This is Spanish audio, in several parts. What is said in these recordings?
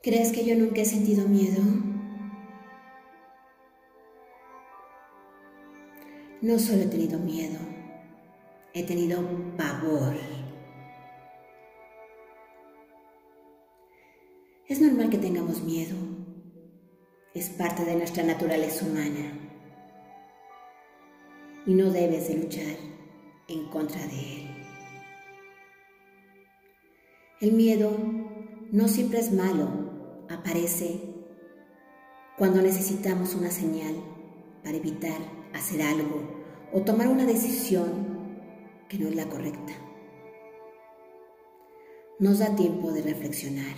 ¿Crees que yo nunca he sentido miedo? No solo he tenido miedo, he tenido pavor. Es normal que tengamos miedo. Es parte de nuestra naturaleza humana. Y no debes de luchar en contra de él. El miedo no siempre es malo, aparece cuando necesitamos una señal para evitar hacer algo o tomar una decisión que no es la correcta. Nos da tiempo de reflexionar.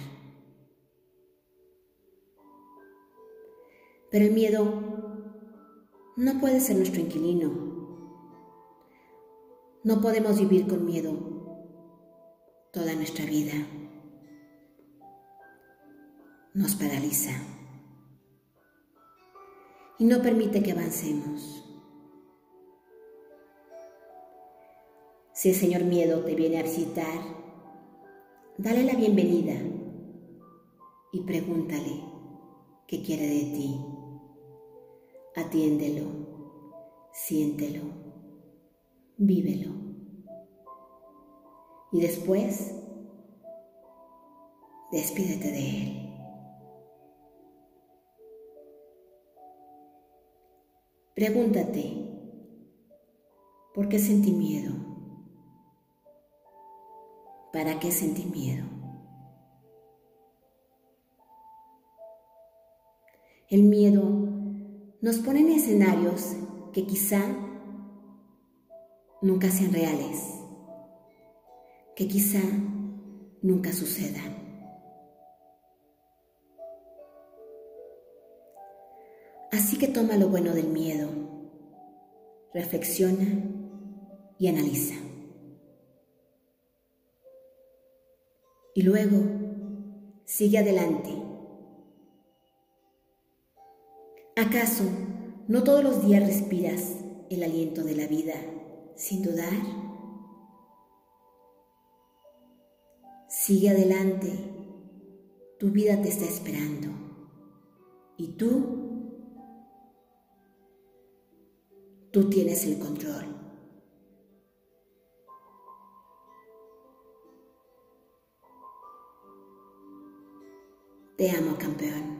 Pero el miedo no puede ser nuestro inquilino. No podemos vivir con miedo toda nuestra vida. Nos paraliza y no permite que avancemos. Si el Señor Miedo te viene a visitar, dale la bienvenida y pregúntale qué quiere de ti. Atiéndelo, siéntelo, vívelo y después despídete de Él. Pregúntate, ¿por qué sentí miedo? ¿Para qué sentí miedo? El miedo nos pone en escenarios que quizá nunca sean reales que quizá nunca sucedan. Así que toma lo bueno del miedo, reflexiona y analiza. Y luego sigue adelante. ¿Acaso no todos los días respiras el aliento de la vida sin dudar? Sigue adelante, tu vida te está esperando. Y tú, tú tienes el control. Te amo, campeón.